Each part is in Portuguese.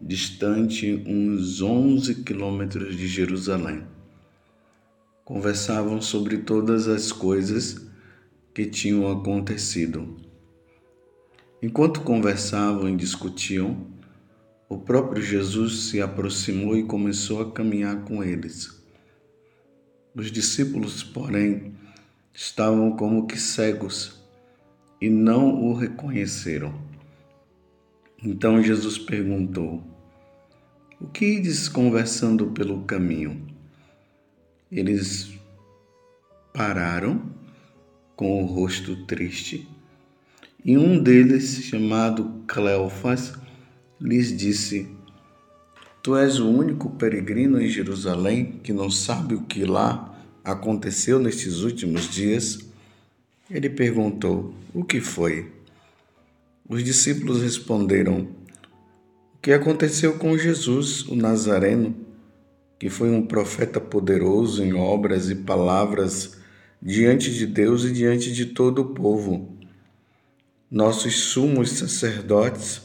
distante uns 11 quilômetros de Jerusalém. Conversavam sobre todas as coisas que tinham acontecido. Enquanto conversavam e discutiam, o próprio Jesus se aproximou e começou a caminhar com eles. Os discípulos, porém, estavam como que cegos e não o reconheceram. Então Jesus perguntou: O que ides conversando pelo caminho? Eles pararam com o rosto triste e um deles, chamado Cleofas, lhes disse: Tu és o único peregrino em Jerusalém que não sabe o que lá aconteceu nestes últimos dias? Ele perguntou: O que foi? Os discípulos responderam: O que aconteceu com Jesus, o Nazareno, que foi um profeta poderoso em obras e palavras diante de Deus e diante de todo o povo? Nossos sumos sacerdotes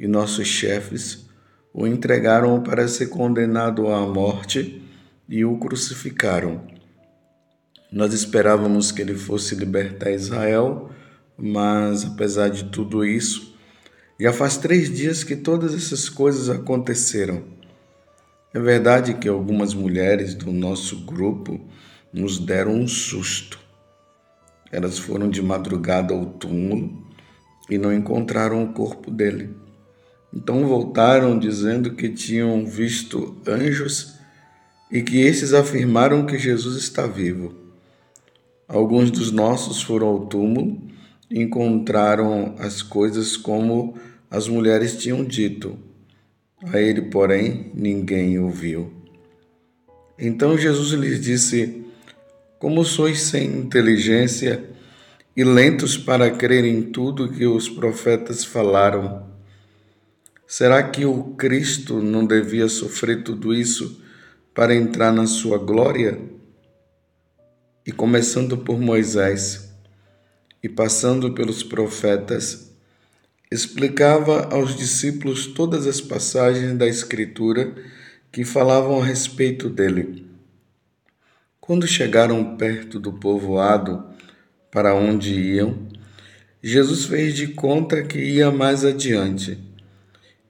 e nossos chefes o entregaram para ser condenado à morte e o crucificaram. Nós esperávamos que ele fosse libertar Israel mas apesar de tudo isso, já faz três dias que todas essas coisas aconteceram. É verdade que algumas mulheres do nosso grupo nos deram um susto. Elas foram de madrugada ao túmulo e não encontraram o corpo dele. Então voltaram dizendo que tinham visto anjos e que esses afirmaram que Jesus está vivo. Alguns dos nossos foram ao túmulo encontraram as coisas como as mulheres tinham dito. A ele, porém, ninguém ouviu. Então Jesus lhes disse: Como sois sem inteligência e lentos para crer em tudo que os profetas falaram? Será que o Cristo não devia sofrer tudo isso para entrar na sua glória? E começando por Moisés, e passando pelos profetas, explicava aos discípulos todas as passagens da Escritura que falavam a respeito dele. Quando chegaram perto do povoado para onde iam, Jesus fez de conta que ia mais adiante.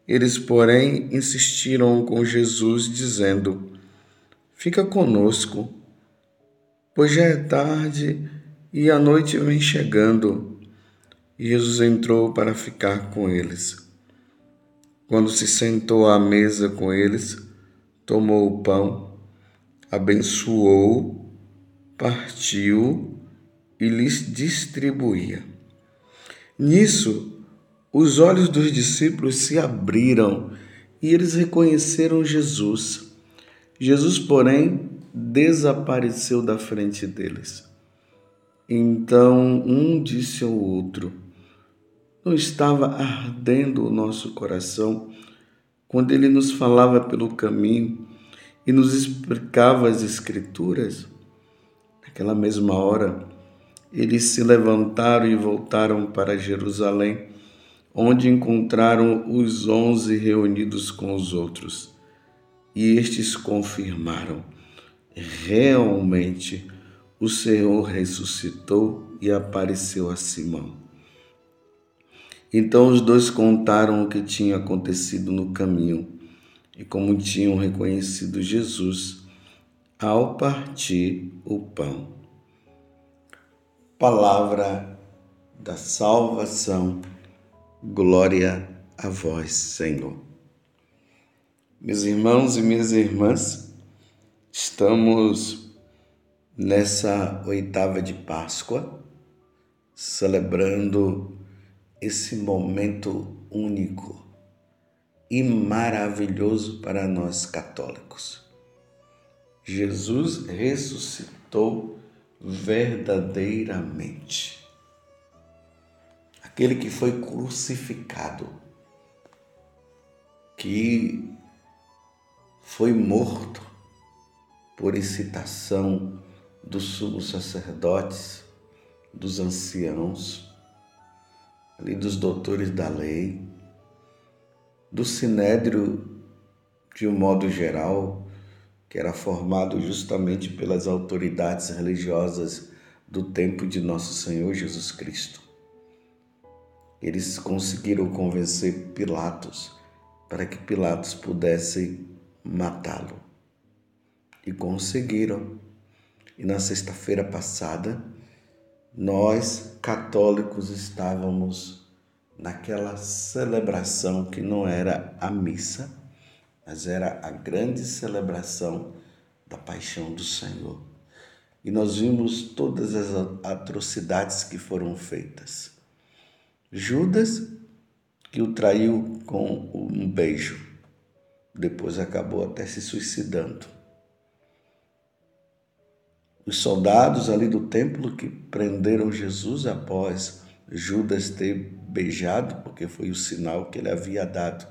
Eles, porém, insistiram com Jesus, dizendo: Fica conosco, pois já é tarde e a noite vem chegando, Jesus entrou para ficar com eles. Quando se sentou à mesa com eles, tomou o pão, abençoou, partiu e lhes distribuía. Nisso, os olhos dos discípulos se abriram e eles reconheceram Jesus. Jesus, porém, desapareceu da frente deles. Então um disse ao outro: Não estava ardendo o nosso coração quando ele nos falava pelo caminho e nos explicava as Escrituras? Naquela mesma hora, eles se levantaram e voltaram para Jerusalém, onde encontraram os onze reunidos com os outros. E estes confirmaram: realmente o Senhor ressuscitou e apareceu a Simão. Então os dois contaram o que tinha acontecido no caminho e como tinham reconhecido Jesus ao partir o pão. Palavra da salvação, glória a vós, Senhor. Meus irmãos e minhas irmãs, estamos nessa oitava de Páscoa, celebrando esse momento único, e maravilhoso para nós católicos. Jesus ressuscitou verdadeiramente. Aquele que foi crucificado, que foi morto por incitação dos sumos sacerdotes, dos anciãos, ali dos doutores da lei, do sinédrio de um modo geral, que era formado justamente pelas autoridades religiosas do tempo de nosso Senhor Jesus Cristo. Eles conseguiram convencer Pilatos para que Pilatos pudesse matá-lo. E conseguiram. E na sexta-feira passada, nós católicos estávamos naquela celebração que não era a missa, mas era a grande celebração da paixão do Senhor. E nós vimos todas as atrocidades que foram feitas. Judas, que o traiu com um beijo, depois acabou até se suicidando. Os soldados ali do templo que prenderam Jesus após Judas ter beijado, porque foi o sinal que ele havia dado.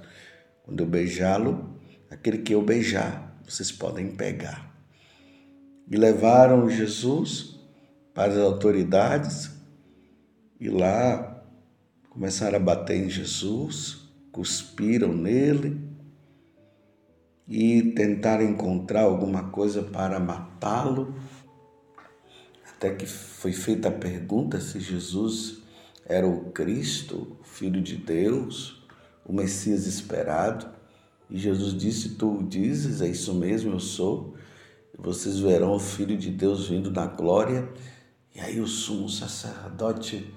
Quando eu beijá-lo, aquele que eu beijar, vocês podem pegar. E levaram Jesus para as autoridades e lá começaram a bater em Jesus, cuspiram nele e tentaram encontrar alguma coisa para matá-lo até que foi feita a pergunta se Jesus era o Cristo, o Filho de Deus, o Messias esperado. E Jesus disse: Tu dizes, é isso mesmo, eu sou. Vocês verão o Filho de Deus vindo na glória. E aí o sumo sacerdote,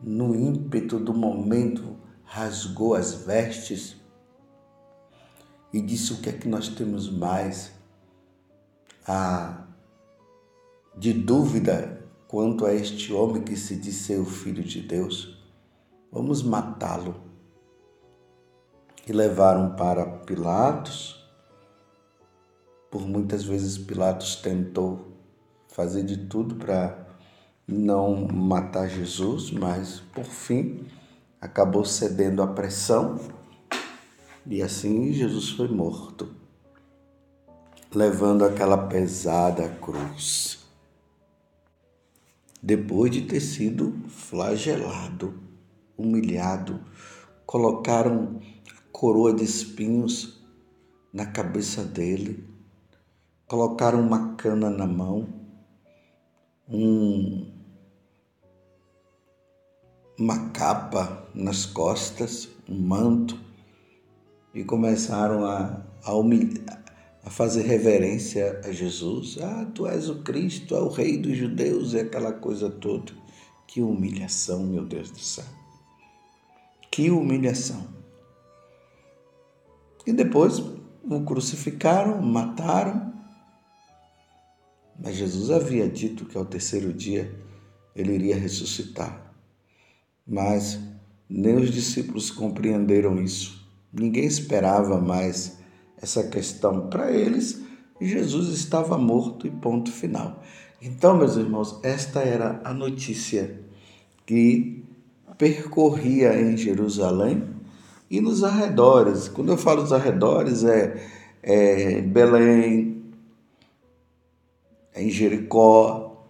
no ímpeto do momento, rasgou as vestes e disse: O que é que nós temos mais? A de dúvida quanto a este homem que se diz ser o Filho de Deus, vamos matá-lo. E levaram para Pilatos. Por muitas vezes Pilatos tentou fazer de tudo para não matar Jesus, mas por fim acabou cedendo à pressão e assim Jesus foi morto, levando aquela pesada cruz depois de ter sido flagelado, humilhado, colocaram a coroa de espinhos na cabeça dele, colocaram uma cana na mão, um, uma capa nas costas, um manto, e começaram a, a humilhar, a fazer reverência a Jesus. Ah, tu és o Cristo, é o Rei dos Judeus, e aquela coisa toda. Que humilhação, meu Deus do céu. Que humilhação. E depois o crucificaram, mataram. Mas Jesus havia dito que ao terceiro dia ele iria ressuscitar. Mas nem os discípulos compreenderam isso. Ninguém esperava mais essa questão para eles, Jesus estava morto e ponto final. Então, meus irmãos, esta era a notícia que percorria em Jerusalém e nos arredores. Quando eu falo dos arredores, é, é Belém, é em Jericó,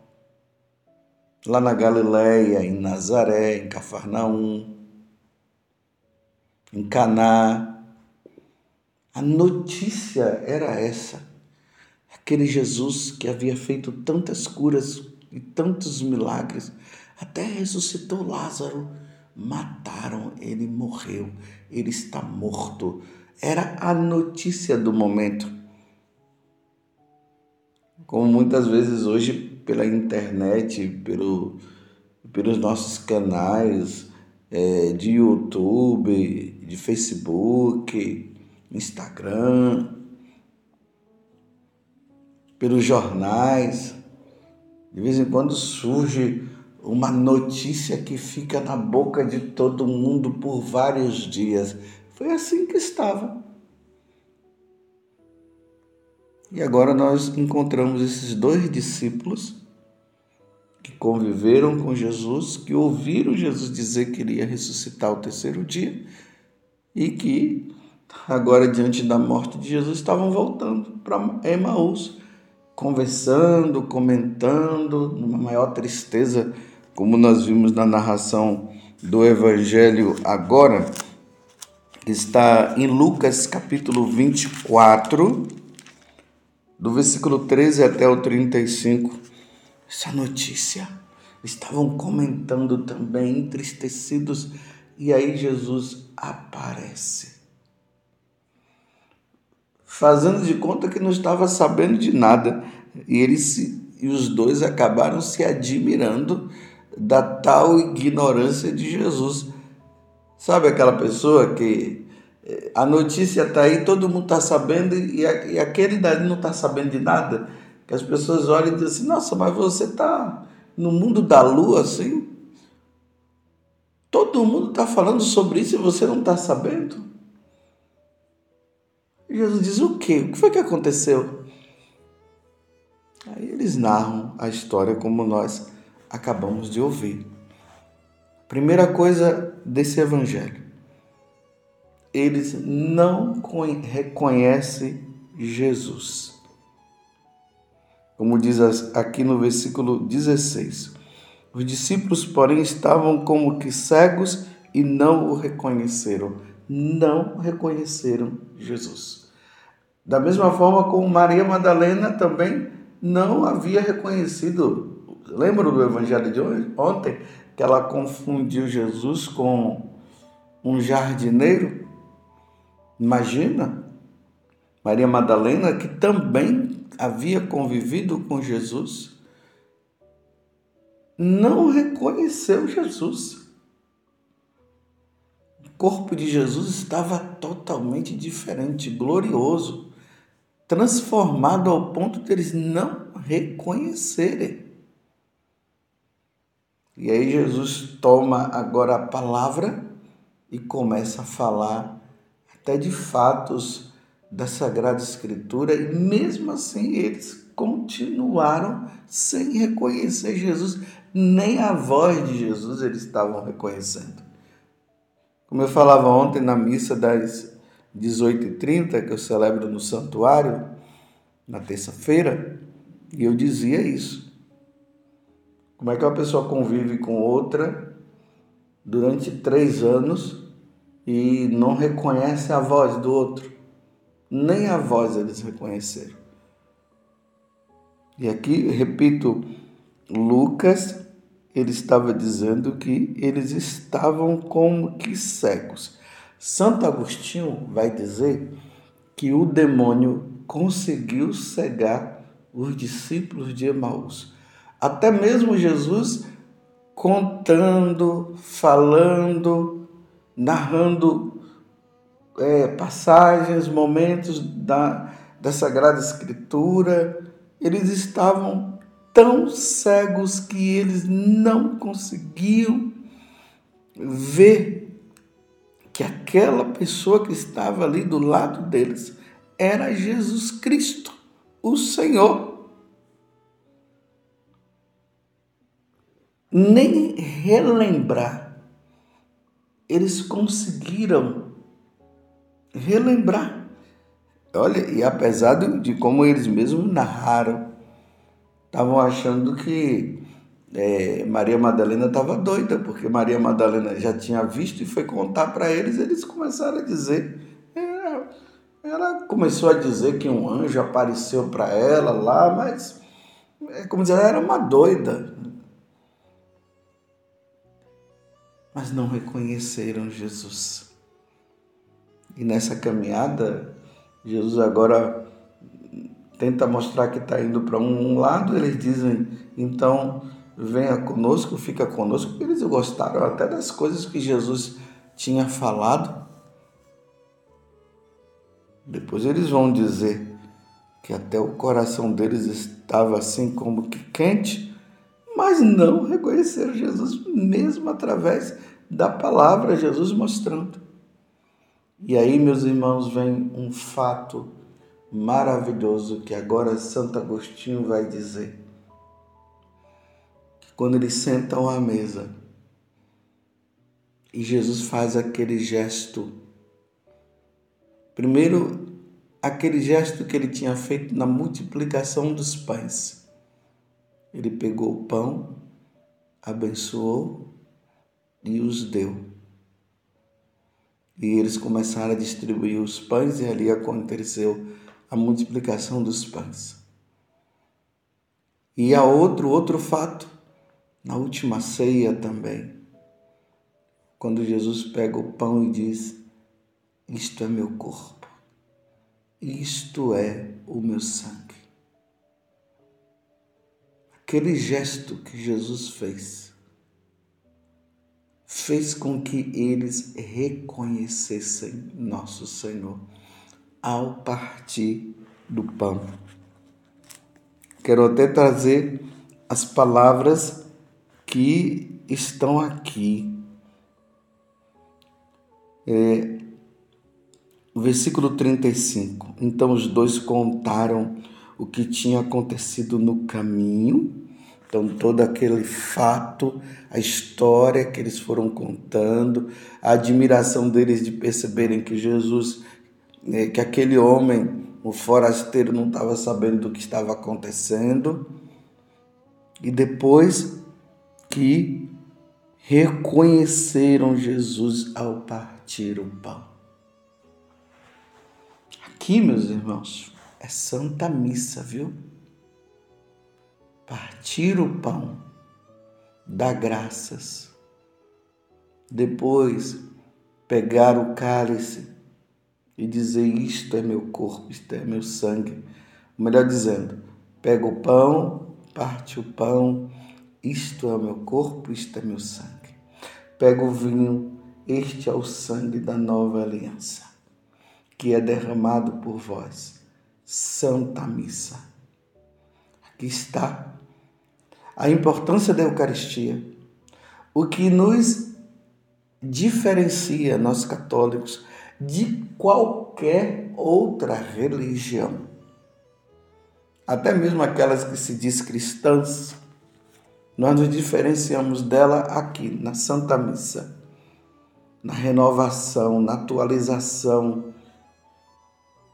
lá na Galileia, em Nazaré, em Cafarnaum, em Caná, a notícia era essa. Aquele Jesus que havia feito tantas curas e tantos milagres, até ressuscitou Lázaro. Mataram, ele morreu, ele está morto. Era a notícia do momento. Como muitas vezes hoje pela internet, pelo, pelos nossos canais é, de YouTube, de Facebook, Instagram, pelos jornais. De vez em quando surge uma notícia que fica na boca de todo mundo por vários dias. Foi assim que estava. E agora nós encontramos esses dois discípulos que conviveram com Jesus, que ouviram Jesus dizer que ele ia ressuscitar o terceiro dia e que agora diante da morte de Jesus estavam voltando para Emaús, conversando, comentando, numa maior tristeza, como nós vimos na narração do evangelho agora, que está em Lucas capítulo 24, do versículo 13 até o 35, essa notícia. Estavam comentando também, entristecidos, e aí Jesus aparece. Fazendo de conta que não estava sabendo de nada. E eles e os dois acabaram se admirando da tal ignorância de Jesus. Sabe aquela pessoa que a notícia está aí, todo mundo está sabendo e, e aquele dali não está sabendo de nada. Que as pessoas olham e dizem assim: Nossa, mas você está no mundo da lua assim? Todo mundo está falando sobre isso e você não está sabendo? Jesus diz: O quê? O que foi que aconteceu? Aí eles narram a história como nós acabamos de ouvir. Primeira coisa desse evangelho eles não reconhecem Jesus. Como diz aqui no versículo 16: Os discípulos, porém, estavam como que cegos e não o reconheceram. Não reconheceram Jesus. Da mesma forma como Maria Madalena também não havia reconhecido. Lembra do evangelho de ontem? Que ela confundiu Jesus com um jardineiro? Imagina, Maria Madalena, que também havia convivido com Jesus, não reconheceu Jesus. Corpo de Jesus estava totalmente diferente, glorioso, transformado ao ponto de eles não reconhecerem. E aí Jesus toma agora a palavra e começa a falar até de fatos da Sagrada Escritura, e mesmo assim eles continuaram sem reconhecer Jesus, nem a voz de Jesus eles estavam reconhecendo. Como eu falava ontem na missa das 18h30, que eu celebro no santuário, na terça-feira, e eu dizia isso. Como é que uma pessoa convive com outra durante três anos e não reconhece a voz do outro. Nem a voz eles reconheceram. E aqui, repito, Lucas, ele estava dizendo que eles estavam como que cegos. Santo Agostinho vai dizer que o demônio conseguiu cegar os discípulos de Emaús. Até mesmo Jesus contando, falando, narrando é, passagens, momentos da, da Sagrada Escritura. Eles estavam tão cegos que eles não conseguiam ver que aquela pessoa que estava ali do lado deles era Jesus Cristo, o Senhor. Nem relembrar eles conseguiram relembrar. Olha, e apesar de como eles mesmos narraram, estavam achando que é, Maria Madalena estava doida, porque Maria Madalena já tinha visto e foi contar para eles, eles começaram a dizer. É, ela começou a dizer que um anjo apareceu para ela lá, mas, é, como dizer, ela era uma doida. mas não reconheceram Jesus. E nessa caminhada, Jesus agora tenta mostrar que está indo para um lado, eles dizem, então venha conosco, fica conosco, eles gostaram até das coisas que Jesus tinha falado. Depois eles vão dizer que até o coração deles estava assim como que quente, mas não reconheceram Jesus, mesmo através da palavra, Jesus mostrando. E aí, meus irmãos, vem um fato maravilhoso que agora Santo Agostinho vai dizer. Que quando eles sentam à mesa e Jesus faz aquele gesto, primeiro aquele gesto que ele tinha feito na multiplicação dos pães. Ele pegou o pão, abençoou e os deu. E eles começaram a distribuir os pães, e ali aconteceu a multiplicação dos pães. E há outro, outro fato, na última ceia também, quando Jesus pega o pão e diz: Isto é meu corpo, isto é o meu sangue. Aquele gesto que Jesus fez, fez com que eles reconhecessem nosso Senhor ao partir do pão. Quero até trazer as palavras que estão aqui. É, versículo 35. Então os dois contaram o que tinha acontecido no caminho. Então, todo aquele fato, a história que eles foram contando, a admiração deles de perceberem que Jesus né, que aquele homem, o forasteiro, não estava sabendo do que estava acontecendo. E depois que reconheceram Jesus ao partir o pão. Aqui, meus irmãos, é Santa Missa, viu? Partir o pão, dar graças. Depois, pegar o cálice e dizer: Isto é meu corpo, isto é meu sangue. Melhor dizendo, pega o pão, parte o pão, isto é meu corpo, isto é meu sangue. Pega o vinho, este é o sangue da nova aliança, que é derramado por vós. Santa Missa. Aqui está a importância da Eucaristia. O que nos diferencia, nós católicos, de qualquer outra religião. Até mesmo aquelas que se diz cristãs, nós nos diferenciamos dela aqui na Santa Missa, na renovação, na atualização.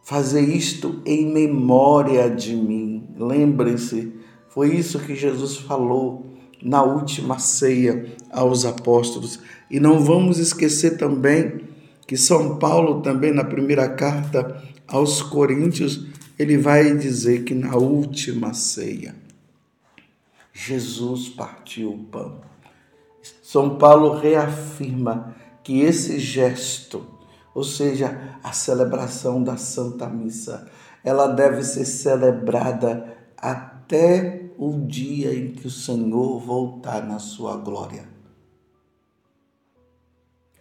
Fazer isto em memória de mim. Lembrem-se, foi isso que Jesus falou na última ceia aos apóstolos. E não vamos esquecer também que São Paulo também na primeira carta aos Coríntios, ele vai dizer que na última ceia Jesus partiu o pão. São Paulo reafirma que esse gesto, ou seja, a celebração da Santa Missa, ela deve ser celebrada até o dia em que o Senhor voltar na sua glória.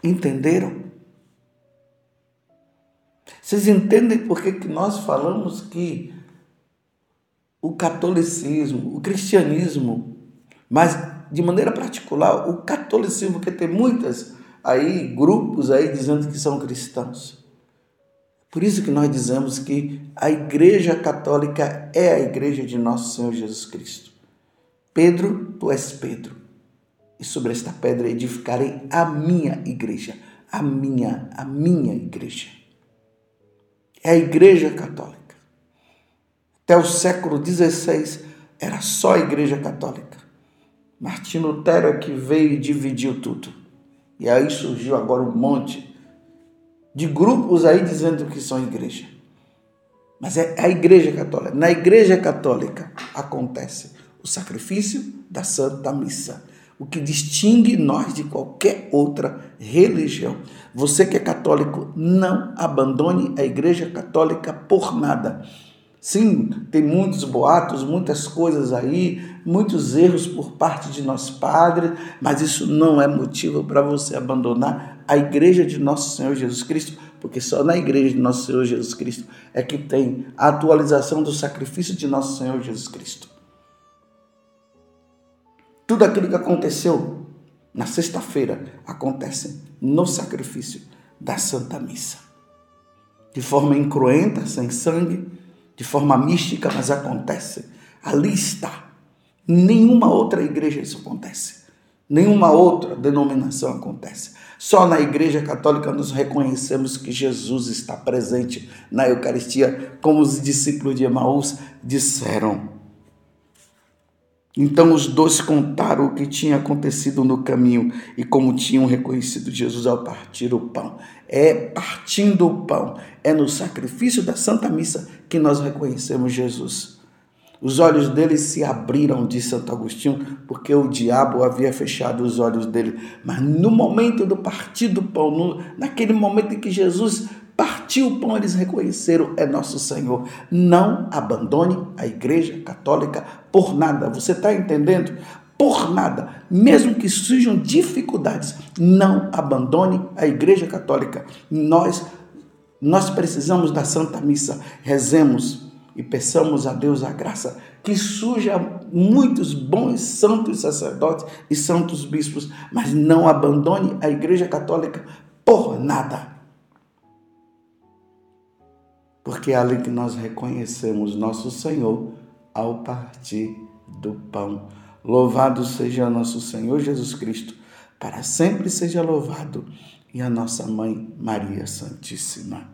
Entenderam? Vocês entendem por que, que nós falamos que o catolicismo, o cristianismo, mas de maneira particular o catolicismo, que tem muitas aí grupos aí dizendo que são cristãos. Por isso que nós dizemos que a Igreja Católica é a Igreja de nosso Senhor Jesus Cristo. Pedro, tu és Pedro, e sobre esta pedra edificarei a minha igreja, a minha, a minha igreja é a Igreja Católica. Até o século XVI era só a Igreja Católica. Martinho Lutero é que veio e dividiu tudo. E aí surgiu agora um monte de grupos aí dizendo que são igreja. Mas é a Igreja Católica. Na Igreja Católica acontece o sacrifício da Santa Missa o que distingue nós de qualquer outra religião. Você que é católico, não abandone a Igreja Católica por nada. Sim, tem muitos boatos, muitas coisas aí, muitos erros por parte de nós padres, mas isso não é motivo para você abandonar a igreja de nosso Senhor Jesus Cristo, porque só na igreja de nosso Senhor Jesus Cristo é que tem a atualização do sacrifício de nosso Senhor Jesus Cristo. Tudo aquilo que aconteceu na sexta-feira acontece no sacrifício da Santa Missa. de forma incruenta, sem sangue, de forma mística, mas acontece. Ali está. Nenhuma outra igreja isso acontece. Nenhuma outra denominação acontece. Só na Igreja Católica nos reconhecemos que Jesus está presente na Eucaristia, como os discípulos de Emaús disseram. Então os dois contaram o que tinha acontecido no caminho e como tinham reconhecido Jesus ao partir o pão. É partindo o pão, é no sacrifício da Santa Missa que nós reconhecemos Jesus. Os olhos dele se abriram, disse Santo Agostinho, porque o diabo havia fechado os olhos dele. Mas no momento do partir do pão, no, naquele momento em que Jesus partiu o pão, eles reconheceram: é nosso Senhor. Não abandone a Igreja Católica por nada. Você está entendendo? Por nada, mesmo que surjam dificuldades, não abandone a Igreja Católica. Nós, nós precisamos da Santa Missa. Rezemos e peçamos a Deus a graça que surja muitos bons santos sacerdotes e santos bispos, mas não abandone a Igreja Católica por nada porque é ali que nós reconhecemos nosso Senhor ao partir do pão. Louvado seja nosso Senhor Jesus Cristo, para sempre seja louvado, e a nossa mãe Maria Santíssima.